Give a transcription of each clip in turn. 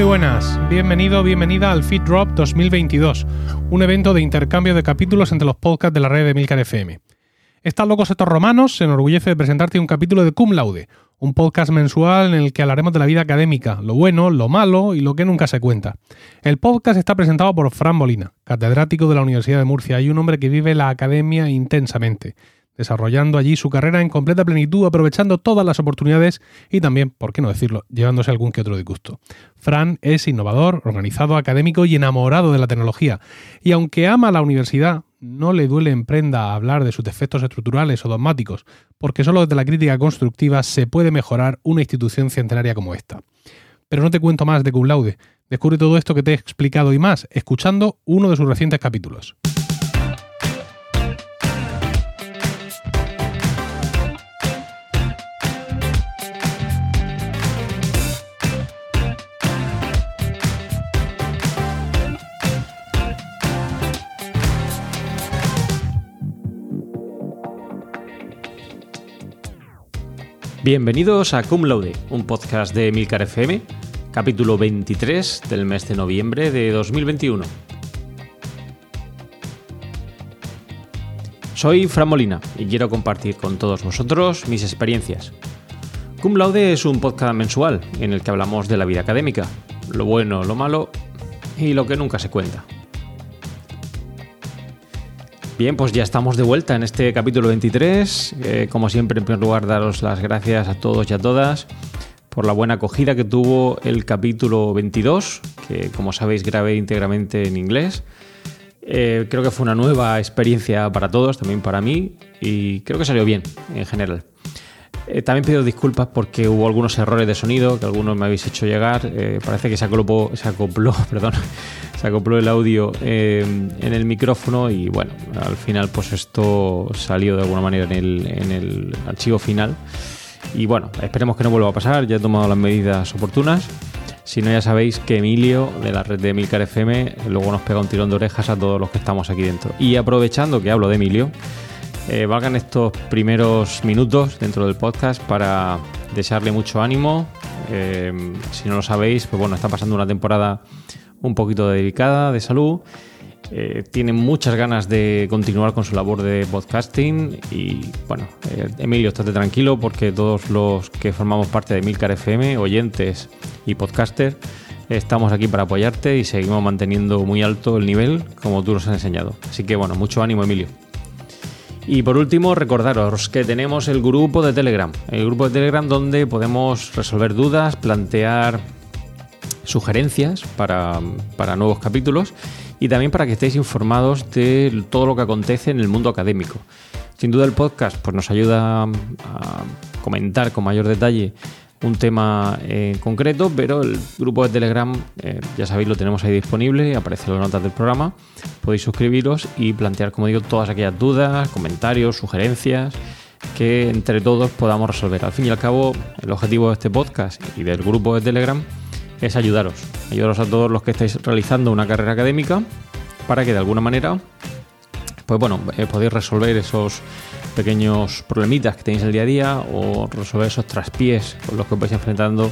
Muy buenas, bienvenido, bienvenida al Feed Drop 2022, un evento de intercambio de capítulos entre los podcasts de la red de Milcar FM. Están locos estos romanos se enorgullece de presentarte un capítulo de Cum Laude, un podcast mensual en el que hablaremos de la vida académica, lo bueno, lo malo y lo que nunca se cuenta. El podcast está presentado por Fran Molina, catedrático de la Universidad de Murcia y un hombre que vive la academia intensamente, desarrollando allí su carrera en completa plenitud, aprovechando todas las oportunidades y también, por qué no decirlo, llevándose algún que otro disgusto. Fran es innovador, organizado, académico y enamorado de la tecnología, y aunque ama la universidad, no le duele en prenda hablar de sus defectos estructurales o dogmáticos, porque solo desde la crítica constructiva se puede mejorar una institución centenaria como esta. Pero no te cuento más de cum laude. Descubre todo esto que te he explicado y más escuchando uno de sus recientes capítulos. Bienvenidos a Cum Laude, un podcast de Milcar FM, capítulo 23 del mes de noviembre de 2021. Soy Fran Molina y quiero compartir con todos vosotros mis experiencias. Cum Laude es un podcast mensual en el que hablamos de la vida académica, lo bueno, lo malo y lo que nunca se cuenta. Bien, pues ya estamos de vuelta en este capítulo 23. Eh, como siempre, en primer lugar, daros las gracias a todos y a todas por la buena acogida que tuvo el capítulo 22, que como sabéis grabé íntegramente en inglés. Eh, creo que fue una nueva experiencia para todos, también para mí, y creo que salió bien en general. Eh, también pido disculpas porque hubo algunos errores de sonido que algunos me habéis hecho llegar. parece que se acopló, se acopló perdón, se acopló el audio eh, en el micrófono y bueno, al final pues esto salió de alguna manera en el, archivo final. Y bueno, esperemos que no vuelva a pasar, ya he tomado las medidas oportunas. Si no, ya sabéis que Emilio, de la red de Milcar FM, luego nos pega un tirón de orejas a todos los que estamos aquí dentro. Y aprovechando que hablo de Emilio, eh, valgan estos primeros minutos dentro del podcast para desearle mucho ánimo. Eh, si no lo sabéis, pues bueno, está pasando una temporada un poquito delicada de salud. Eh, tiene muchas ganas de continuar con su labor de podcasting y bueno, eh, Emilio, estate tranquilo porque todos los que formamos parte de Milcar FM, oyentes y podcaster, estamos aquí para apoyarte y seguimos manteniendo muy alto el nivel como tú nos has enseñado. Así que bueno, mucho ánimo Emilio. Y por último, recordaros que tenemos el grupo de Telegram, el grupo de Telegram donde podemos resolver dudas, plantear sugerencias para, nuevos capítulos y también para que estéis informados de todo lo que acontece en el mundo académico. Sin duda el podcast pues, nos ayuda a comentar con mayor detalle un tema en concreto, pero el grupo de Telegram, eh, ya sabéis, lo tenemos ahí disponible, aparece en las notas del programa, podéis suscribiros y plantear, como digo, todas aquellas dudas, comentarios, sugerencias que entre todos podamos resolver. Al fin y al cabo, el objetivo de este podcast y del grupo de Telegram es ayudaros. Ayudaros a todos los que estáis realizando una carrera académica para que de alguna manera, pues bueno, eh, podéis resolver esos pequeños problemitas que tenéis el día a día o resolver esos traspiés con los que os vais enfrentando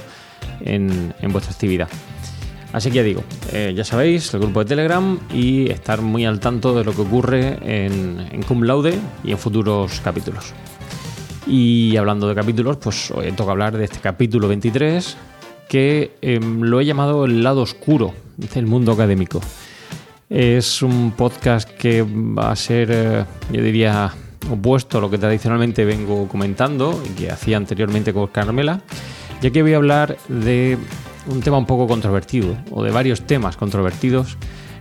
en, vuestra actividad. Así que ya digo, eh, ya sabéis, el grupo de Telegram y estar muy al tanto de lo que ocurre en, en Cum Laude y en futuros capítulos. Y hablando de capítulos, pues hoy toca hablar de este capítulo 23, que em, lo he llamado el lado oscuro del mundo académico. Es un podcast que va a ser, eh, yo diría, opuesto a lo que tradicionalmente vengo comentando y que hacía anteriormente con Carmela, ya que voy a hablar de un tema un poco controvertido, o de varios temas controvertidos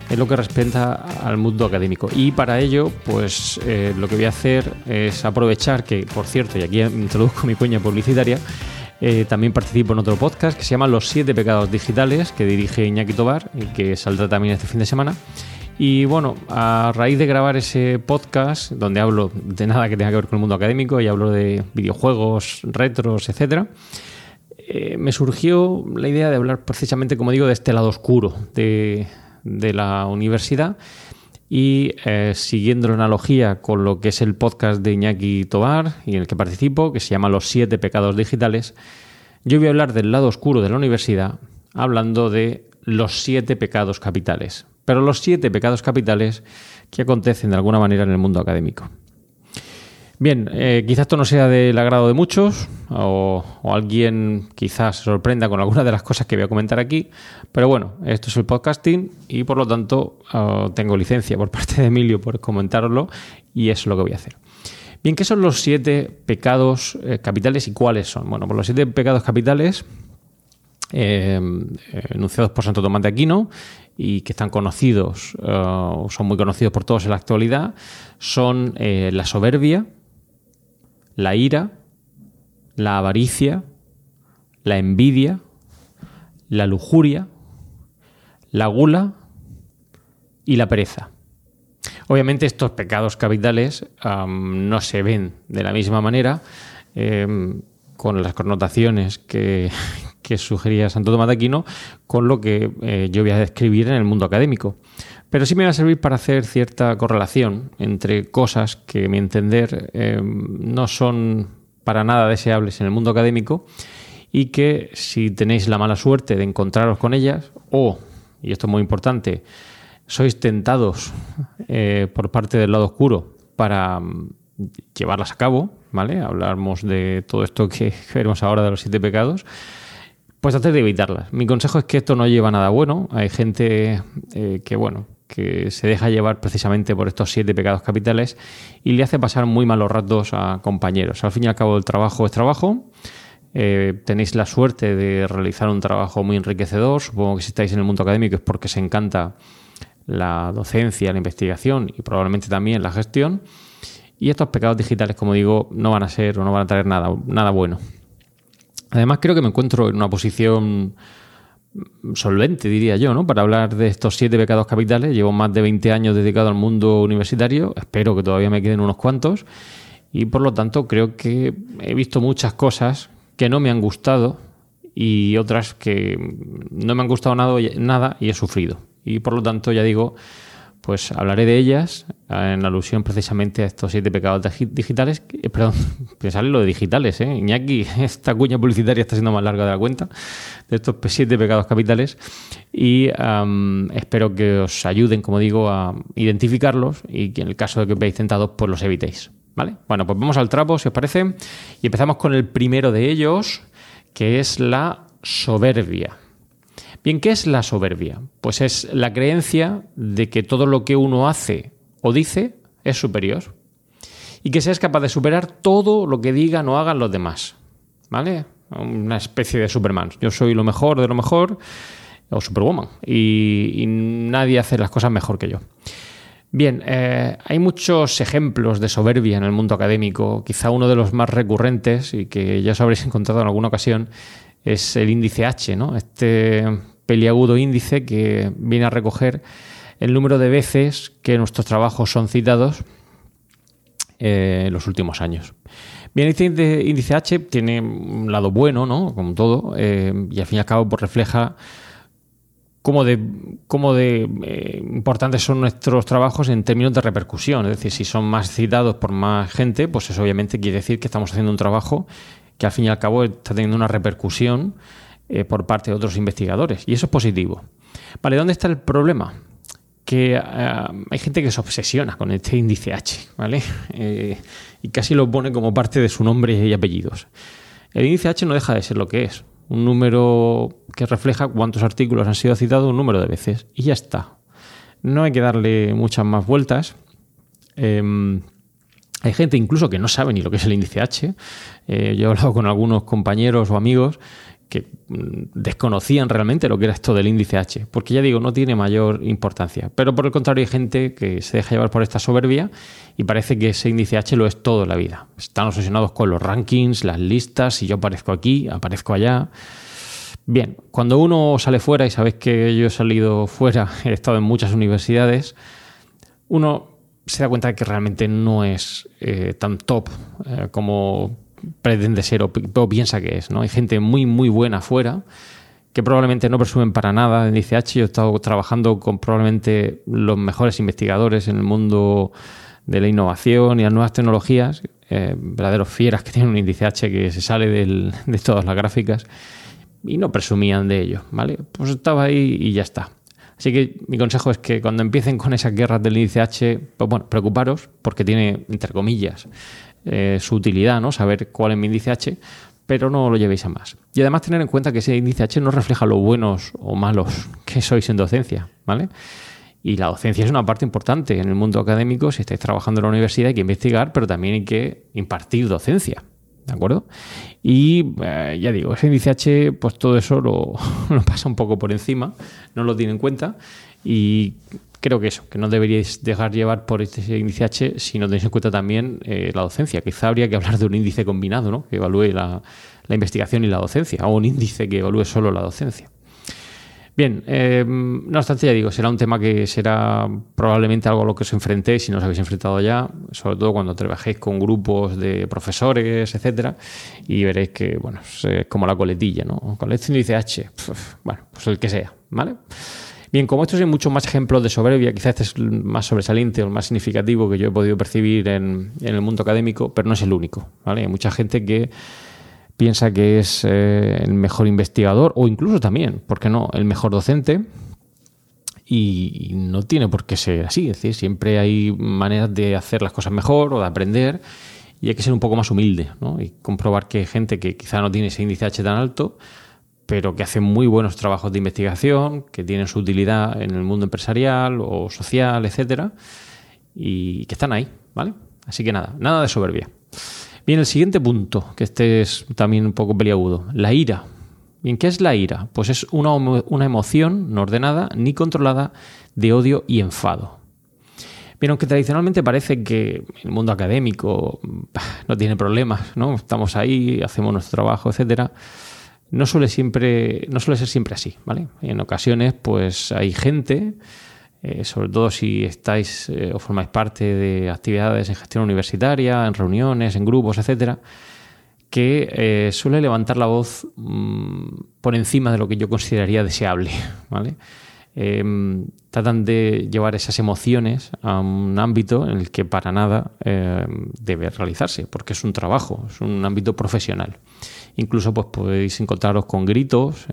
en lo que respecta al mundo académico. Y para ello, pues eh, lo que voy a hacer es aprovechar que, por cierto, y aquí introduzco mi cuña publicitaria, eh, también participo en otro podcast que se llama Los siete pecados digitales, que dirige Iñaki Tobar y que saldrá también este fin de semana. Y bueno, a raíz de grabar ese podcast, donde hablo de nada que tenga que ver con el mundo académico y hablo de videojuegos, retros, etc., eh, me surgió la idea de hablar precisamente, como digo, de este lado oscuro de, la universidad y eh, siguiendo la analogía con lo que es el podcast de Iñaki Tobar y en el que participo, que se llama Los siete pecados digitales, yo voy a hablar del lado oscuro de la universidad hablando de los siete pecados capitales. Pero los siete pecados capitales que acontecen de alguna manera en el mundo académico. Bien, eh, quizás esto no sea del agrado de muchos o, alguien quizás se sorprenda con alguna de las cosas que voy a comentar aquí, pero bueno, esto es el podcasting y por lo tanto ah, tengo licencia por parte de Emilio por comentarlo y es lo que voy a hacer. Bien, ¿qué son los siete pecados eh, capitales y cuáles son? Bueno, pues los siete pecados capitales eh, enunciados por Santo Tomás de Aquino y que están conocidos, son muy conocidos por todos en la actualidad, son la soberbia, la ira, la avaricia, la envidia, la lujuria, la gula y la pereza. Obviamente estos pecados capitales no se ven de la misma manera em, con las connotaciones que, sugería Santo Tomás de Aquino con lo que eh, yo voy a describir en el mundo académico. Pero sí me va a servir para hacer cierta correlación entre cosas que, a mi entender, eh, no son para nada deseables en el mundo académico y que si tenéis la mala suerte de encontraros con ellas o, y esto es muy importante, sois tentados eh, por parte del lado oscuro para mm, llevarlas a cabo, ¿vale? Hablamos de todo esto que veremos ahora de los siete pecados pues hacer de evitarlas. Mi consejo es que esto no lleva nada bueno. Hay gente eh, que, bueno, que se deja llevar precisamente por estos siete pecados capitales y le hace pasar muy malos ratos a compañeros. Al fin y al cabo el trabajo es trabajo. Eh, tenéis la suerte de realizar un trabajo muy enriquecedor. Supongo que si estáis en el mundo académico es porque se encanta la docencia, la investigación y probablemente también la gestión. Y estos pecados digitales, como digo, no van a ser o no van a traer nada, nada bueno. Además, creo que me encuentro en una posición solvente, diría yo, ¿no? Para hablar de estos siete pecados capitales. Llevo más de 20 años dedicado al mundo universitario. Espero que todavía me queden unos cuantos. Y por lo tanto, creo que he visto muchas cosas que no me han gustado y otras que no me han gustado nada, nada y he sufrido. Y por lo tanto, ya digo, pues hablaré de ellas en alusión precisamente a estos siete pecados digitales. Eh, perdón, sale lo de digitales, ¿eh? Iñaki, esta cuña publicitaria está siendo más larga de la cuenta, de estos siete pecados capitales. Y espero que os ayuden, como digo, a identificarlos y que en el caso de que veáis tentados, pues los evitéis. ¿Vale? Bueno, pues vamos al trapo, si os parece. Y empezamos con el primero de ellos, que es la soberbia. Bien, ¿qué es la soberbia? Pues es la creencia de que todo lo que uno hace o dice es superior y que seas capaz de superar todo lo que digan o hagan los demás. ¿Vale? Una especie de Superman. Yo soy lo mejor de lo mejor o Superwoman y, nadie hace las cosas mejor que yo. Bien, eh, hay muchos ejemplos de soberbia en el mundo académico. Quizá uno de los más recurrentes y que ya os habréis encontrado en alguna ocasión es el índice H, ¿no? Este peliagudo índice que viene a recoger el número de veces que nuestros trabajos son citados eh, en los últimos años. Bien, este índice H tiene un lado bueno, ¿no? Como todo, eh, y al fin y al cabo pues, refleja cómo de, cómo de eh, importantes son nuestros trabajos en términos de repercusión. Es decir, si son más citados por más gente, pues eso obviamente quiere decir que estamos haciendo un trabajo que al fin y al cabo está teniendo una repercusión eh, por parte de otros investigadores. Y eso es positivo. Vale, ¿dónde está el problema? Que eh, hay gente que se obsesiona con este índice H, ¿vale? Eh, y casi lo pone como parte de su nombre y apellidos. El índice H no deja de ser lo que es. Un número que refleja cuántos artículos han sido citados un número de veces. Y ya está. No hay que darle muchas más vueltas. Em, hay gente incluso que no sabe ni lo que es el índice H. yo he hablado con algunos compañeros o amigos que mm, desconocían realmente lo que era esto del índice H, porque ya digo, no tiene mayor importancia. Pero por el contrario hay gente que se deja llevar por esta soberbia y parece que ese índice H lo es todo en la vida. Están obsesionados con los rankings, las listas, si yo aparezco aquí, aparezco allá. Bien, cuando uno sale fuera, y sabéis que yo he salido fuera, he estado en muchas universidades, uno se da cuenta de que realmente no es eh, tan top eh, como pretende ser o, piensa que es. ¿no? Hay gente muy, muy buena afuera que probablemente no presumen para nada. Dice H, yo he estado trabajando con probablemente los mejores investigadores en el mundo de la innovación y las nuevas tecnologías, eh, verdaderos fieras que tienen un índice H que se sale de todas las gráficas. y no presumían de ello, ¿vale? Pues estaba ahí y ya está. Así que mi consejo es que cuando empiecen con esas guerras del índice H, pues bueno, preocuparos porque tiene, entre comillas, eh, su utilidad, ¿no? Saber cuál es mi índice H, pero no lo llevéis a más. Y además tener en cuenta que ese índice H no refleja lo buenos o malos que sois en docencia, ¿vale? Y la docencia es una parte importante en el mundo académico. Si estáis trabajando en la universidad hay que investigar, pero también hay que impartir docencia. ¿De acuerdo? Y eh, ya digo, ese índice H, pues todo eso lo, lo, pasa un poco por encima, no lo tiene en cuenta. Y creo que eso, que no deberíais dejar llevar por este índice H si no tenéis en cuenta también eh, la docencia. Quizá habría que hablar de un índice combinado, ¿no? Que evalúe la, la investigación y la docencia, o un índice que evalúe solo la docencia. Bien, eh, no obstante, ya digo, será un tema que será probablemente algo a lo que os enfrentéis si no os habéis enfrentado ya, sobre todo cuando trabajéis con grupos de profesores, etcétera, y veréis que, bueno, es como la coletilla, ¿no? Con este índice H, bueno, pues el que sea, ¿vale? Bien, como estos hay muchos más ejemplos de soberbia, quizás este es el más sobresaliente o el más significativo que yo he podido percibir en, en el mundo académico, pero no es el único, ¿vale? Hay mucha gente que piensa que es eh, el mejor investigador o incluso también, ¿por qué no?, el mejor docente. Y, no tiene por qué ser así, es decir, siempre hay maneras de hacer las cosas mejor o de aprender y hay que ser un poco más humilde ¿no? y comprobar que gente que quizá no tiene ese índice H tan alto, pero que hace muy buenos trabajos de investigación, que tienen su utilidad en el mundo empresarial o social, etcétera, y que están ahí, ¿vale? Así que nada, nada de soberbia. Bien, el siguiente punto, que este es también un poco peliagudo, la ira. Bien, ¿qué es la ira? Pues es una, una emoción no ordenada ni controlada de odio y enfado. Bien, aunque tradicionalmente parece que el mundo académico no tiene problemas, ¿no? Estamos ahí, hacemos nuestro trabajo, etcétera. No suele siempre, no suele ser siempre así, ¿vale? En ocasiones, pues hay gente eh, sobre todo si estáis eh, o formáis parte de actividades en gestión universitaria, en reuniones, en grupos, etcétera, que eh, suele levantar la voz mm, por encima de lo que yo consideraría deseable. ¿vale? Em, tratan de llevar esas emociones a un ámbito en el que para nada em, debe realizarse, porque es un trabajo, es un ámbito profesional. Incluso pues, podéis encontraros con gritos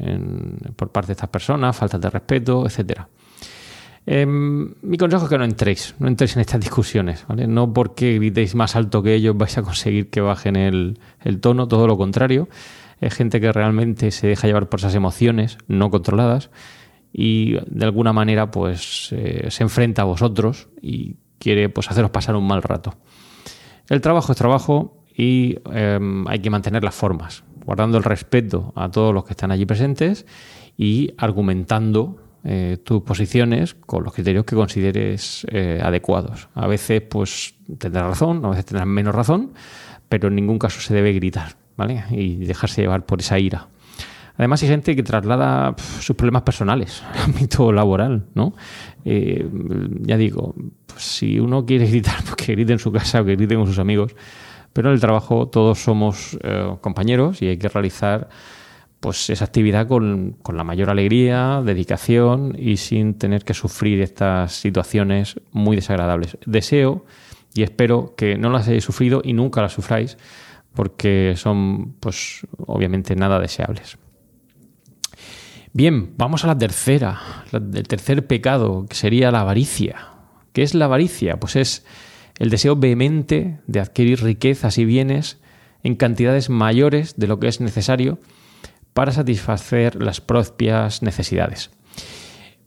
por parte de estas personas, faltas de respeto, etcétera. Em, mi consejo es que no entréis, no entréis en estas discusiones. No porque gritéis más alto que ellos vais a conseguir que bajen el, tono, todo lo contrario. Es gente que realmente se deja llevar por esas emociones no controladas y de alguna manera pues eh, se enfrenta a vosotros y quiere pues haceros pasar un mal rato. El trabajo es trabajo y em, hay que mantener las formas, guardando el respeto a todos los que están allí presentes y argumentando eh, tus posiciones con los criterios que consideres eh, adecuados. A veces pues tendrás razón, a veces tendrás menos razón, pero en ningún caso se debe gritar ¿vale? y dejarse llevar por esa ira. Además hay gente que traslada sus problemas personales al ámbito laboral, ¿no? Eh, ya digo, pues, si uno quiere gritar, pues que grite en su casa o que grite con sus amigos, pero en el trabajo todos somos compañeros y hay que realizar pues esa actividad con, la mayor alegría, dedicación y sin tener que sufrir estas situaciones muy desagradables. Deseo y espero que no las hayáis sufrido y nunca las sufráis porque son pues obviamente nada deseables. Bien, vamos a la tercera, el tercer pecado, que sería la avaricia. ¿Qué es la avaricia? Pues es el deseo vehemente de adquirir riquezas y bienes en cantidades mayores de lo que es necesario para satisfacer las propias necesidades.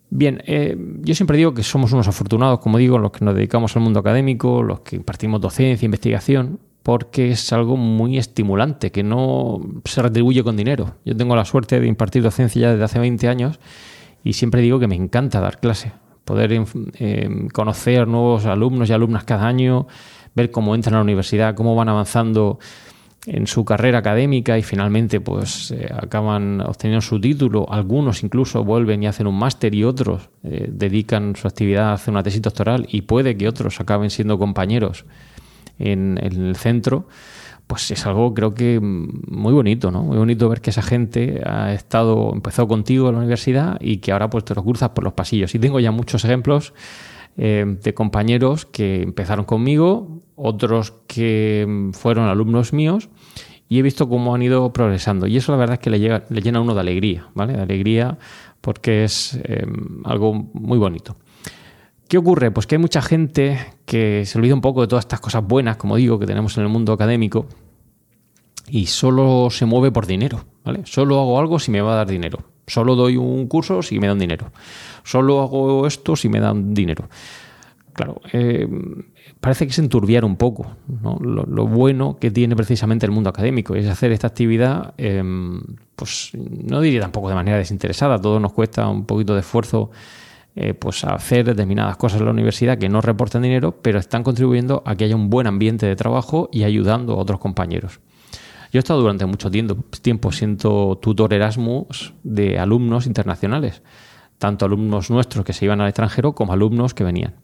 Bien, eh, yo siempre digo que somos unos afortunados, como digo, los que nos dedicamos al mundo académico, los que impartimos docencia, investigación, porque es algo muy estimulante, que no se retribuye con dinero. Yo tengo la suerte de impartir docencia ya desde hace 20 años y siempre digo que me encanta dar clase, poder eh, conocer nuevos alumnos y alumnas cada año, ver cómo entran a la universidad, cómo van avanzando en su carrera académica y finalmente pues eh, acaban obteniendo su título. Algunos incluso vuelven y hacen un máster y otros eh, dedican su actividad a hacer una tesis doctoral y puede que otros acaben siendo compañeros en, el centro. Pues es algo creo que muy bonito, ¿no? Muy bonito ver que esa gente ha estado, empezó contigo en la universidad y que ahora pues te lo cruzas por los pasillos. Y tengo ya muchos ejemplos eh, de compañeros que empezaron conmigo, otros que fueron alumnos míos y he visto cómo han ido progresando. Y eso la verdad es que le, llega, le llena a uno de alegría, ¿vale? De alegría porque es em, algo muy bonito. ¿Qué ocurre? Pues que hay mucha gente que se olvida un poco de todas estas cosas buenas, como digo, que tenemos en el mundo académico y solo se mueve por dinero. Solo hago algo si me va a dar dinero. Solo doy un curso si me dan dinero. Solo hago esto si me dan dinero. Claro, eh, parece que es enturbiar un poco lo, bueno que tiene precisamente el mundo académico, es hacer esta actividad, em, pues no diría tampoco de manera desinteresada, todo nos cuesta un poquito de esfuerzo eh, pues hacer determinadas cosas en la universidad que no reportan dinero, pero están contribuyendo a que haya un buen ambiente de trabajo y ayudando a otros compañeros. Yo he estado durante mucho tiempo, tiempo siendo tutor Erasmus de alumnos internacionales, tanto alumnos nuestros que se iban al extranjero como alumnos que venían.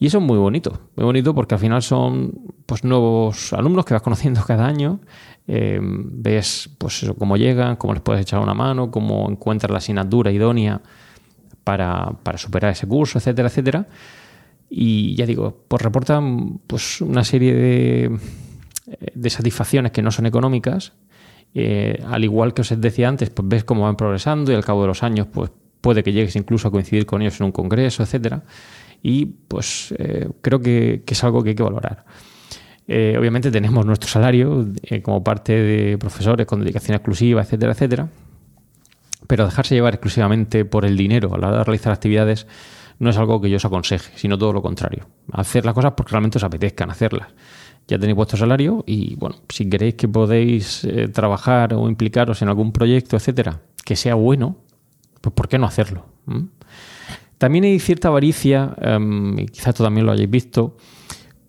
Y eso es muy bonito, muy bonito porque al final son pues, nuevos alumnos que vas conociendo cada año, eh, ves pues cómo llegan, cómo les puedes echar una mano, cómo encuentras la asignatura idónea para, superar ese curso, etcétera, etcétera. Y ya digo, pues reportan pues, una serie de, de satisfacciones que no son económicas. Eh, al igual que os decía antes, pues ves cómo van progresando y al cabo de los años pues puede que llegues incluso a coincidir con ellos en un congreso, etcétera y pues eh, creo que, es algo que hay que valorar. Eh, obviamente tenemos nuestro salario eh, como parte de profesores con dedicación exclusiva, etcétera, etcétera, pero dejarse llevar exclusivamente por el dinero a la hora de realizar actividades no es algo que yo os aconseje, sino todo lo contrario. Hacer las cosas porque realmente os apetezcan hacerlas. Ya tenéis vuestro salario y, bueno, si queréis que podéis trabajar o implicaros en algún proyecto, etcétera, que sea bueno, pues ¿por qué no hacerlo? También hay cierta avaricia, em, y quizás esto también lo hayáis visto,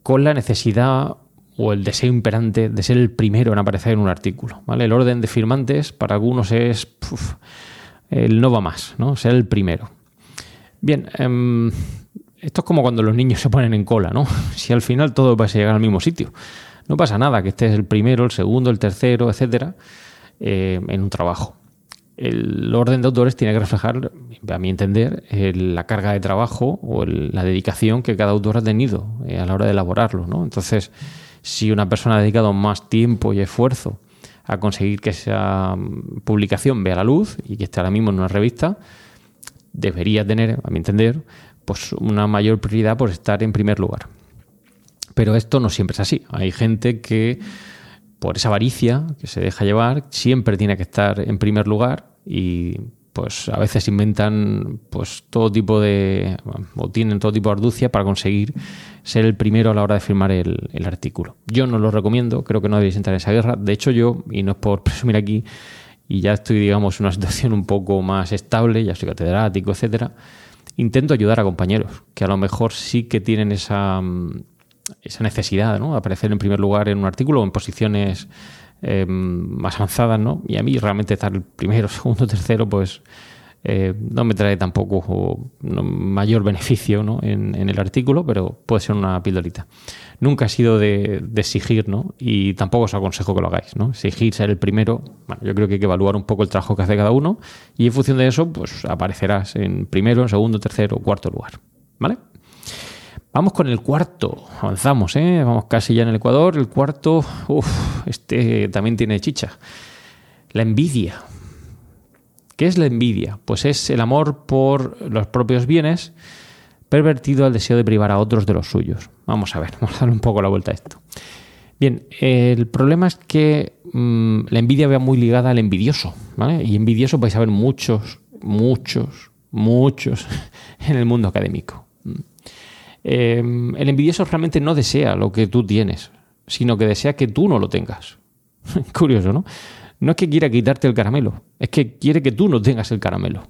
con la necesidad o el deseo imperante de ser el primero en aparecer en un artículo. ¿vale? El orden de firmantes para algunos es el no va más, ¿no? ser el primero. Bien, em, esto es como cuando los niños se ponen en cola, ¿no? Si al final todo va a llegar al mismo sitio. No pasa nada que estés el primero, el segundo, el tercero, etcétera, eh, en un trabajo el orden de autores tiene que reflejar, a mi entender, la carga de trabajo o la dedicación que cada autor ha tenido eh, a la hora de elaborarlo. ¿no? Entonces, si una persona ha dedicado más tiempo y esfuerzo a conseguir que esa publicación vea la luz y que esté ahora mismo en una revista, debería tener, a mi entender, pues una mayor prioridad por estar en primer lugar. Pero esto no siempre es así. Hay gente que por esa avaricia que se deja llevar, siempre tiene que estar en primer lugar y pues a veces inventan pues todo tipo de o tienen todo tipo de arducia para conseguir ser el primero a la hora de firmar el, artículo. Yo no lo recomiendo, creo que no debéis entrar en esa guerra. De hecho, yo, y no es por presumir aquí, y ya estoy, digamos, en una situación un poco más estable, ya soy catedrático, etcétera, intento ayudar a compañeros que a lo mejor sí que tienen esa esa necesidad ¿no? aparecer en primer lugar en un artículo o en posiciones eh, más avanzadas, ¿no? Y a mí realmente estar el primero, segundo, tercero, pues eh, no me trae tampoco mayor beneficio ¿no? en, el artículo, pero puede ser una pildorita. Nunca ha sido de, exigir, ¿no? Y tampoco os aconsejo que lo hagáis, ¿no? Exigir ser el primero, bueno, yo creo que hay que evaluar un poco el trabajo que hace cada uno y en función de eso, pues aparecerás en primero, en segundo, tercero, cuarto lugar, ¿vale? Vamos con el cuarto, avanzamos, ¿eh? vamos casi ya en el Ecuador. El cuarto, uff, este también tiene chicha. La envidia. ¿Qué es la envidia? Pues es el amor por los propios bienes pervertido al deseo de privar a otros de los suyos. Vamos a ver, vamos a darle un poco la vuelta a esto. Bien, el problema es que mm, la envidia va muy ligada al envidioso, ¿vale? Y envidioso vais a ver muchos, muchos, muchos en el mundo académico. Em, el envidioso realmente no desea lo que tú tienes, sino que desea que tú no lo tengas. Curioso, ¿no? No es que quiera quitarte el caramelo, es que quiere que tú no tengas el caramelo.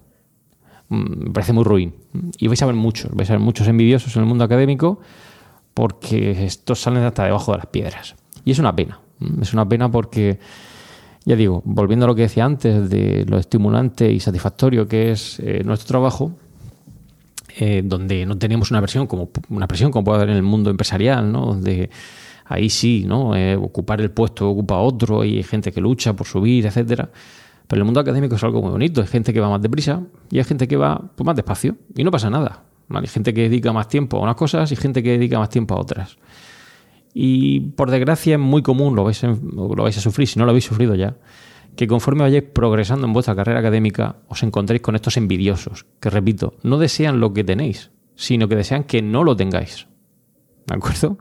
Mm, me parece muy ruin. Y vais a ver muchos, vais a ver muchos envidiosos en el mundo académico porque estos salen hasta debajo de las piedras. Y es una pena. Es una pena porque, ya digo, volviendo a lo que decía antes de lo estimulante y satisfactorio que es eh, nuestro trabajo, eh, donde no tenemos una versión como una presión como puede haber en el mundo empresarial, ¿no? Donde ahí sí, ¿no? Eh, ocupar el puesto ocupa otro y hay gente que lucha por subir, etcétera. Pero el mundo académico es algo muy bonito. Hay gente que va más deprisa y hay gente que va pues, más despacio y no pasa nada. Hay gente que dedica más tiempo a unas cosas y gente que dedica más tiempo a otras. Y por desgracia es muy común, lo vais, lo vais a sufrir si no lo habéis sufrido ya, que conforme vayáis progresando en vuestra carrera académica os encontréis con estos envidiosos, que repito, no desean lo que tenéis, sino que desean que no lo tengáis. ¿De acuerdo?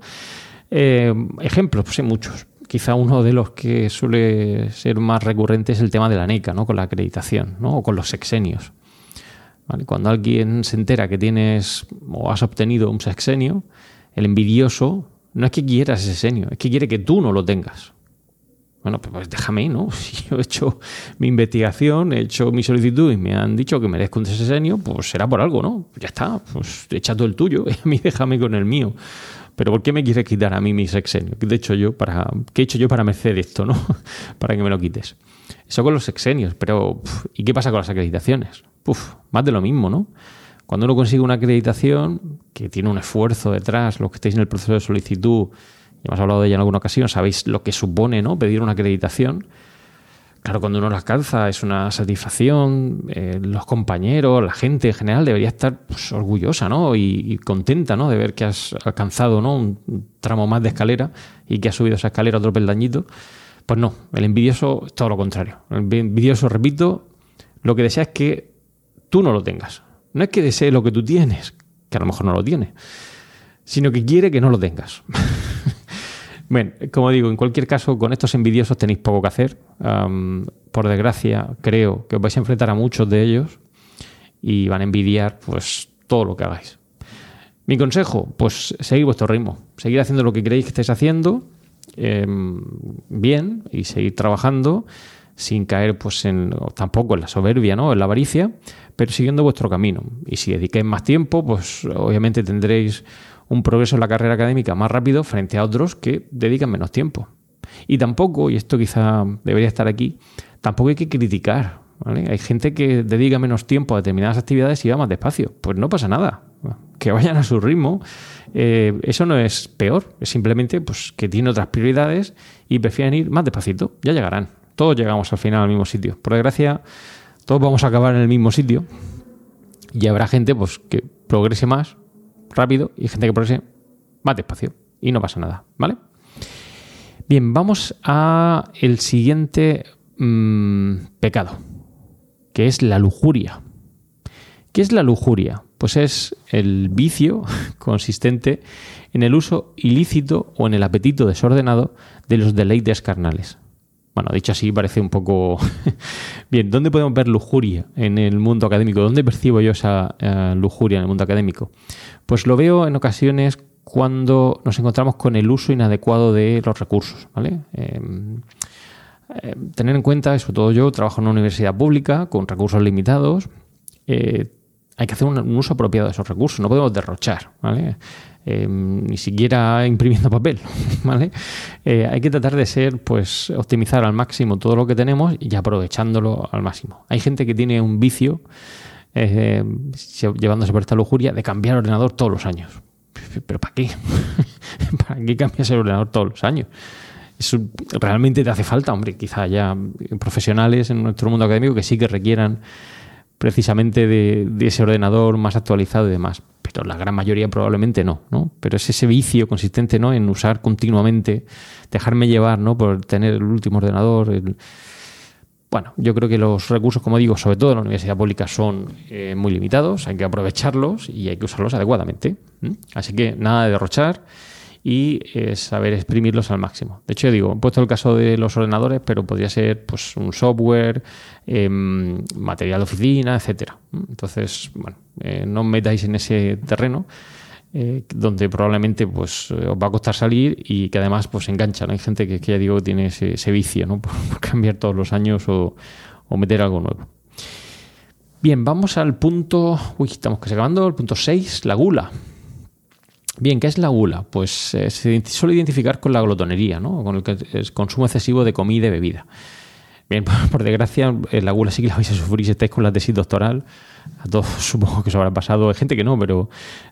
Eh, ejemplos, pues hay muchos. Quizá uno de los que suele ser más recurrente es el tema de la NECA, ¿no? con la acreditación, ¿no? o con los sexenios. Cuando alguien se entera que tienes o has obtenido un sexenio, el envidioso no es que quieras ese sexenio, es que quiere que tú no lo tengas. Bueno, pues déjame, ¿no? Si yo he hecho mi investigación, he hecho mi solicitud y me han dicho que merezco un sexenio, pues será por algo, ¿no? ya está, pues echa todo el tuyo y a mí déjame con el mío. Pero ¿por qué me quieres quitar a mí mi sexenio? ¿Qué he hecho yo para, qué he hecho yo para merecer esto, no? para que me lo quites. Eso con los sexenios, pero ¿y qué pasa con las acreditaciones? Puf, más de lo mismo, ¿no? Cuando uno consigue una acreditación que tiene un esfuerzo detrás, los que estáis en el proceso de solicitud, hemos hablado de ella en alguna ocasión, sabéis lo que supone ¿no? pedir una acreditación. Claro, cuando uno la alcanza es una satisfacción, eh, los compañeros, la gente en general debería estar pues, orgullosa ¿no? y, contenta ¿no? de ver que has alcanzado ¿no? un tramo más de escalera y que has subido esa escalera otro peldañito. Pues no, el envidioso es todo lo contrario. El envidioso, repito, lo que desea es que tú no lo tengas. No es que desee lo que tú tienes, que a lo mejor no lo tiene, sino que quiere que no lo tengas. Bueno, como digo, en cualquier caso, con estos envidiosos tenéis poco que hacer. por desgracia, creo que os vais a enfrentar a muchos de ellos y van a envidiar pues todo lo que hagáis. Mi consejo, pues seguir vuestro ritmo, seguir haciendo lo que creéis que estáis haciendo em, bien y seguir trabajando sin caer pues en tampoco en la soberbia, ¿no? en la avaricia, pero siguiendo vuestro camino. Y si dedicáis más tiempo, pues obviamente tendréis un progreso en la carrera académica más rápido frente a otros que dedican menos tiempo. Y tampoco, y esto quizá debería estar aquí, tampoco hay que criticar. Hay gente que dedica menos tiempo a determinadas actividades y va más despacio. Pues no pasa nada. Que vayan a su ritmo. Eh, eso no es peor. Es simplemente pues, que tiene otras prioridades y prefieren ir más despacito. Ya llegarán. Todos llegamos al final al mismo sitio. Por desgracia, todos vamos a acabar en el mismo sitio. Y habrá gente pues, que progrese más rápido y gente que progrese más despacio. Y no pasa nada, ¿vale? Bien, vamos a el siguiente mm, pecado, que es la lujuria. ¿Qué es la lujuria? Pues es el vicio consistente en el uso ilícito o en el apetito desordenado de los deleites carnales. Bueno, dicho así parece un poco... Bien, ¿dónde podemos ver lujuria en el mundo académico? ¿Dónde percibo yo esa eh, lujuria en el mundo académico? Pues lo veo en ocasiones cuando nos encontramos con el uso inadecuado de los recursos. ¿vale? Em, em, tener en cuenta, sobre todo yo trabajo en una universidad pública con recursos limitados, eh, hay que hacer un, uso apropiado de esos recursos, no podemos derrochar. ¿vale? Em, ni siquiera imprimiendo papel, ¿vale? Eh, hay que tratar de ser, pues, optimizar al máximo todo lo que tenemos y aprovechándolo al máximo. Hay gente que tiene un vicio, eh, llevándose por esta lujuria, de cambiar ordenador todos los años. ¿Pero para qué? ¿Para qué cambias el ordenador todos los años? Eso realmente te hace falta, hombre, quizá haya profesionales en nuestro mundo académico que sí que requieran precisamente de, ese ordenador más actualizado y demás. Pero la gran mayoría probablemente no, ¿no? Pero es ese vicio consistente ¿no? en usar continuamente, dejarme llevar ¿no? por tener el último ordenador. Bueno, yo creo que los recursos, como digo, sobre todo en la universidad pública, son eh, muy limitados, hay que aprovecharlos y hay que usarlos adecuadamente. Así que nada de derrochar y eh, saber exprimirlos al máximo. De hecho, digo, he puesto el caso de los ordenadores, pero podría ser pues, un software, em, material de oficina, etcétera. Entonces, bueno, eh, no metáis en ese terreno. Eh, donde probablemente pues os va a costar salir y que además pues engancha. Hay gente que, ya digo tiene ese, vicio ¿no? por, cambiar todos los años o, o, meter algo nuevo. Bien, vamos al punto, uy, estamos casi acabando, el punto 6, la gula. Bien, ¿qué es la gula? Pues eh, se suele identificar con la glotonería, ¿no? con el, consumo excesivo de comida y bebida. Bien, por, desgracia, eh, la gula sí que la vais a sufrir si estáis con la tesis doctoral. A todos supongo que os habrá pasado. Hay gente que no, pero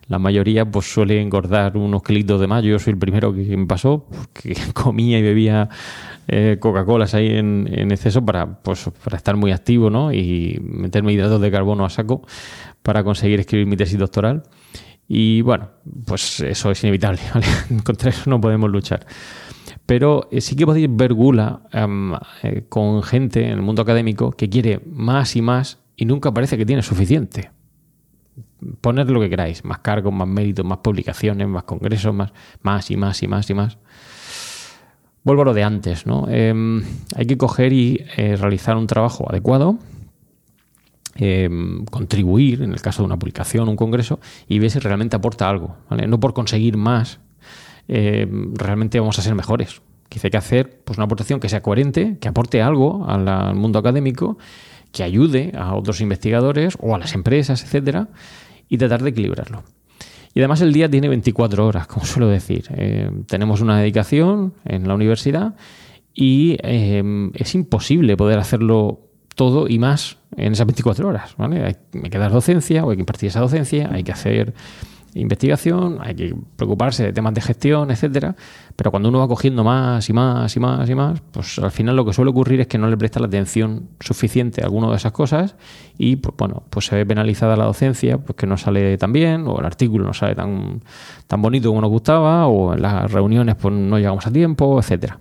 la mayoría pues suele engordar unos kilitos de más. Yo soy el primero que me pasó, porque comía y bebía eh, Coca-Colas ahí en, en, exceso para, pues, para estar muy activo ¿no? y meterme hidratos de carbono a saco para conseguir escribir mi tesis doctoral. Y bueno, pues eso es inevitable, ¿vale? Contra eso no podemos luchar. Pero eh, sí que podéis ver gula em, eh, con gente en el mundo académico que quiere más y más y nunca parece que tiene suficiente. Poner lo que queráis, más cargos, más méritos, más publicaciones, más congresos, más, más y más y más y más. Vuelvo a lo de antes, ¿no? Em, hay que coger y eh, realizar un trabajo adecuado, em, contribuir, en el caso de una publicación, un congreso, y ver si realmente aporta algo. No por conseguir más, em, realmente vamos a ser mejores. Quizá hay que hacer pues, una aportación que sea coherente, que aporte algo al mundo académico, que ayude a otros investigadores o a las empresas, etcétera, y tratar de equilibrarlo. Y además el día tiene 24 horas, como suelo decir. Eh, tenemos una dedicación en la universidad y es imposible poder hacerlo todo y más en esas 24 horas. ¿vale? Hay, que dar docencia o hay que impartir esa docencia, hay que hacer investigación, hay que preocuparse de temas de gestión, etcétera. Pero cuando uno va cogiendo más y más y más y más, pues al final lo que suele ocurrir es que no le presta la atención suficiente a alguna de esas cosas y pues bueno, pues se ve penalizada la docencia, pues que no sale tan bien, o el artículo no sale tan, tan bonito como nos gustaba, o en las reuniones pues no llegamos a tiempo, etcétera.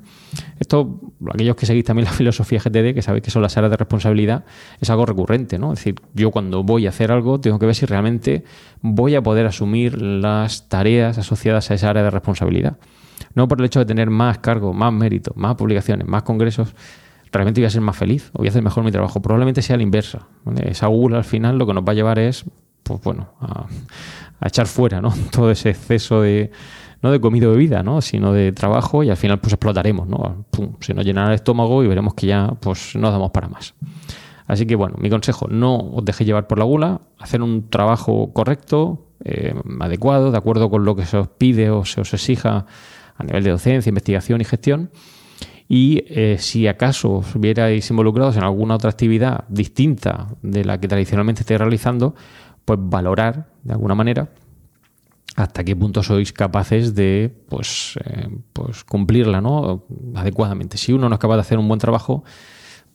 Esto, aquellos que seguís también la filosofía GTD, que sabéis que son las áreas de responsabilidad, es algo recurrente, ¿no? Es decir, yo cuando voy a hacer algo tengo que ver si realmente voy a poder asumir las tareas asociadas a esa área de responsabilidad. No por el hecho de tener más cargo, más mérito, más publicaciones, más congresos, realmente voy a ser más feliz o voy a hacer mejor mi trabajo. Probablemente sea la inversa. Esa Google al final lo que nos va a llevar es, pues bueno, a, a echar fuera ¿no? todo ese exceso de no de comida o bebida, ¿no? sino de trabajo y al final pues explotaremos, ¿no? se nos llenará el estómago y veremos que ya pues no damos para más. Así que bueno, mi consejo, no os dejéis llevar por la gula, hacer un trabajo correcto, eh, adecuado, de acuerdo con lo que se os pide o se os exija a nivel de docencia, investigación y gestión. Y eh, si acaso os hubierais involucrados en alguna otra actividad distinta de la que tradicionalmente estáis realizando, pues valorar de alguna manera hasta qué punto sois capaces de pues, eh, pues cumplirla ¿no? adecuadamente. Si uno no es capaz de hacer un buen trabajo,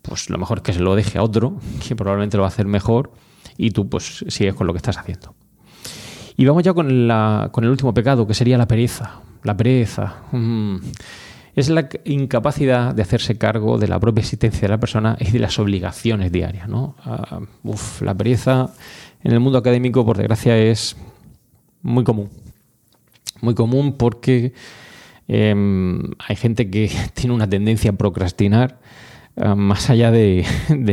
pues lo mejor es que se lo deje a otro, que probablemente lo va a hacer mejor, y tú pues sigues con lo que estás haciendo. Y vamos ya con, la, con el último pecado, que sería la pereza. La pereza. Mm. Es la incapacidad de hacerse cargo de la propia existencia de la persona y de las obligaciones diarias. ¿no? Ah, la pereza en el mundo académico, por desgracia, es muy común. Muy común porque em, hay gente que tiene una tendencia a procrastinar eh, más allá de,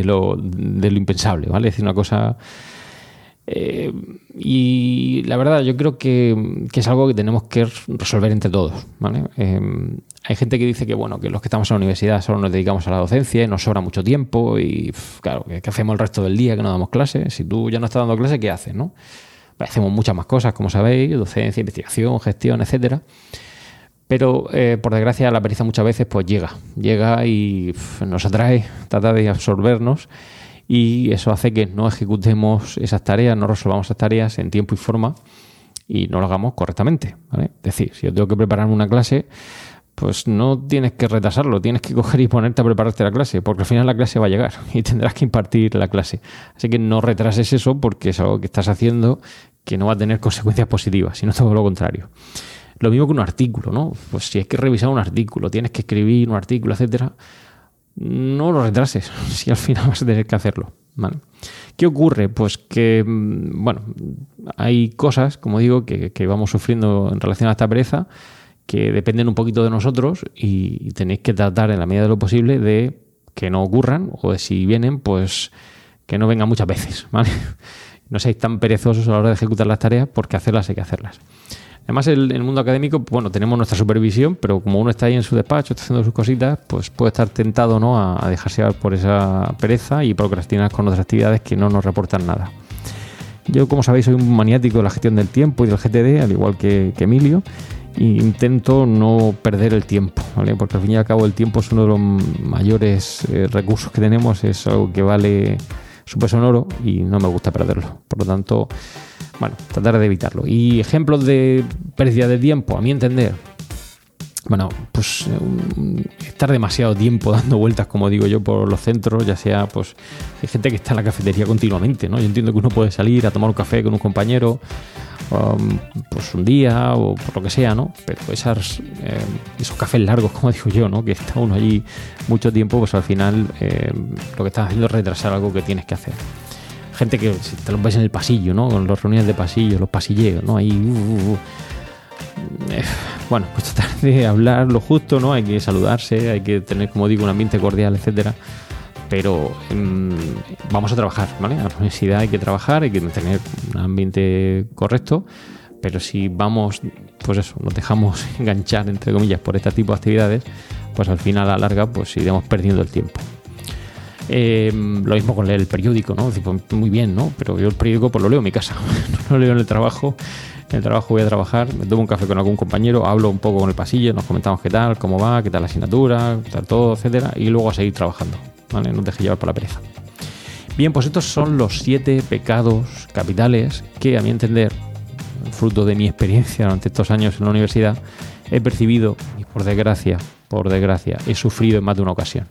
lo, impensable, ¿vale? Es decir, una cosa... Eh, y la verdad, yo creo que, es algo que tenemos que resolver entre todos. ¿vale? Em, hay gente que dice que bueno, que los que estamos en la universidad solo nos dedicamos a la docencia y nos sobra mucho tiempo y claro, ¿qué hacemos el resto del día que no damos clase? Si tú ya no estás dando clase, ¿qué haces? ¿no? Hacemos muchas más cosas, como sabéis, docencia, investigación, gestión, etcétera. Pero eh, por desgracia la pereza muchas veces pues llega, llega y nos atrae, trata de absorbernos y eso hace que no ejecutemos esas tareas, no resolvamos esas tareas en tiempo y forma y no lo hagamos correctamente. Es decir, si yo tengo que prepararme una clase, pues no tienes que retrasarlo, tienes que coger y ponerte a prepararte la clase, porque al final la clase va a llegar y tendrás que impartir la clase. Así que no retrases eso porque es algo que estás haciendo que no va a tener consecuencias positivas, sino todo lo contrario. Lo mismo que un artículo, ¿no? Pues si hay que revisar un artículo, tienes que escribir un artículo, etcétera, no lo retrases, si al final vas a tener que hacerlo. ¿Qué ocurre? Pues que, mm, bueno, hay cosas, como digo, que, que vamos sufriendo en relación a esta pereza que dependen un poquito de nosotros y tenéis que tratar en la medida de lo posible de que no ocurran o de si vienen, pues que no vengan muchas veces. No seáis tan perezosos a la hora de ejecutar las tareas porque hacerlas hay que hacerlas. Además, en el mundo académico, bueno, tenemos nuestra supervisión, pero como uno está ahí en su despacho, está haciendo sus cositas, pues puede estar tentado ¿no? a, dejarse llevar por esa pereza y procrastinar con otras actividades que no nos reportan nada. Yo, como sabéis, soy un maniático de la gestión del tiempo y del GTD, al igual que Emilio, intento no perder el tiempo, ¿vale? porque al fin y al cabo el tiempo es uno de los mayores eh, recursos que tenemos, es algo que vale su peso en oro y no me gusta perderlo. Por lo tanto, bueno, tratar de evitarlo. Y ejemplos de pérdida de tiempo, a mi entender, bueno, pues eh, estar demasiado tiempo dando vueltas, como digo yo, por los centros, ya sea, pues hay gente que está en la cafetería continuamente, ¿no? Yo entiendo que uno puede salir a tomar un café con un compañero um, pues un día o por lo que sea, ¿no? Pero esas, eh, esos cafés largos, como digo yo, ¿no? Que está uno allí mucho tiempo, pues al final eh, lo que estás haciendo es retrasar algo que tienes que hacer. Gente que si te lo ves en el pasillo, ¿no? Con las reuniones de pasillo, los pasilleos, ¿no? Ahí, uh, uh, uh. Eh, bueno, pues tratar de hablar lo justo, ¿no? Hay que saludarse, hay que tener, como digo, un ambiente cordial, etcétera pero mm, vamos a trabajar, ¿vale? A la universidad hay que trabajar, hay que tener un ambiente correcto, pero si vamos, pues eso, nos dejamos enganchar, entre comillas, por este tipo de actividades, pues al final a la larga, pues iremos perdiendo el tiempo. Em, lo mismo con leer el periódico, ¿no? Pues, muy bien, ¿no? Pero yo el periódico pues lo leo en mi casa, no lo leo en el trabajo. En el trabajo voy a trabajar, me tomo un café con algún compañero, hablo un poco con el pasillo, nos comentamos qué tal, cómo va, qué tal la asignatura, qué tal todo, etcétera, y luego a seguir trabajando. No te dejes llevar por la pereza. Bien, pues estos son los siete pecados capitales que, a mi entender, fruto de mi experiencia durante estos años en la universidad, he percibido y por desgracia, por desgracia, he sufrido en más de una ocasión.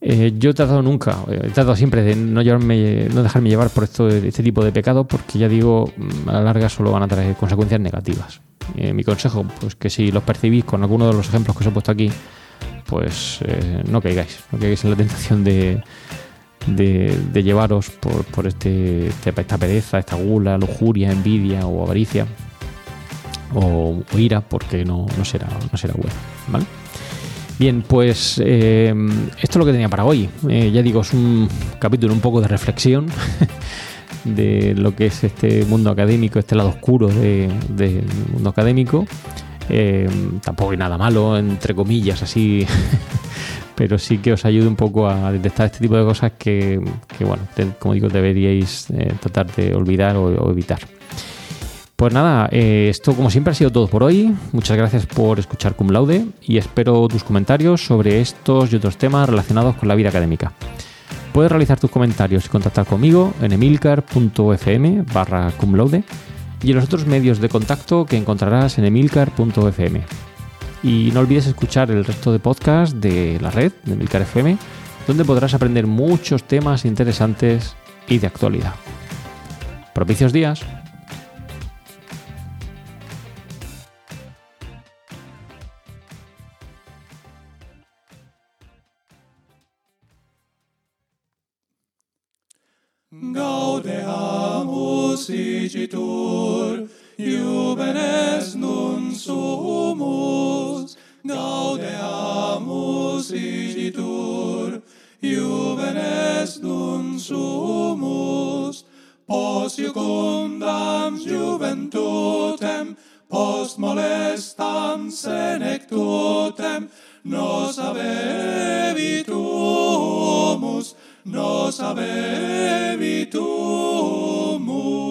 Eh, yo he tratado nunca, eh, he tratado siempre de no, llevarme, no dejarme llevar por esto, este tipo de pecados porque ya digo, a la larga solo van a traer consecuencias negativas. Eh, mi consejo, pues que si los percibís con alguno de los ejemplos que os he puesto aquí, pues eh, no caigáis, no caigáis en la tentación de, de, llevaros por, este, este, esta pereza, esta gula, lujuria, envidia o avaricia o, ira, porque no, será, no será bueno, ¿vale? Bien, pues eh, esto es lo que tenía para hoy. Eh, ya digo, es un capítulo un poco de reflexión de lo que es este mundo académico, este lado oscuro del mundo académico. Eh, tampoco hay nada malo, entre comillas, así, pero sí que os ayude un poco a detectar este tipo de cosas que, bueno, como digo, deberíais eh, tratar de olvidar o, evitar. Pues nada, eh, esto como siempre ha sido todo por hoy. Muchas gracias por escuchar Cum Laude y espero tus comentarios sobre estos y otros temas relacionados con la vida académica. Puedes realizar tus comentarios y contactar conmigo en emilcar.fm barra y en los otros medios de contacto que encontrarás en emilcar.fm. Y no olvides escuchar el resto de podcasts de la red de Emilcar FM, donde podrás aprender muchos temas interesantes y de actualidad. Propicios días. Dicitur, juvenes nun sumus, gaudeamus dicitur, juvenes nun sumus, post iucundam juventutem, post molestam senectutem, nos avevitumus, nos avevitumus,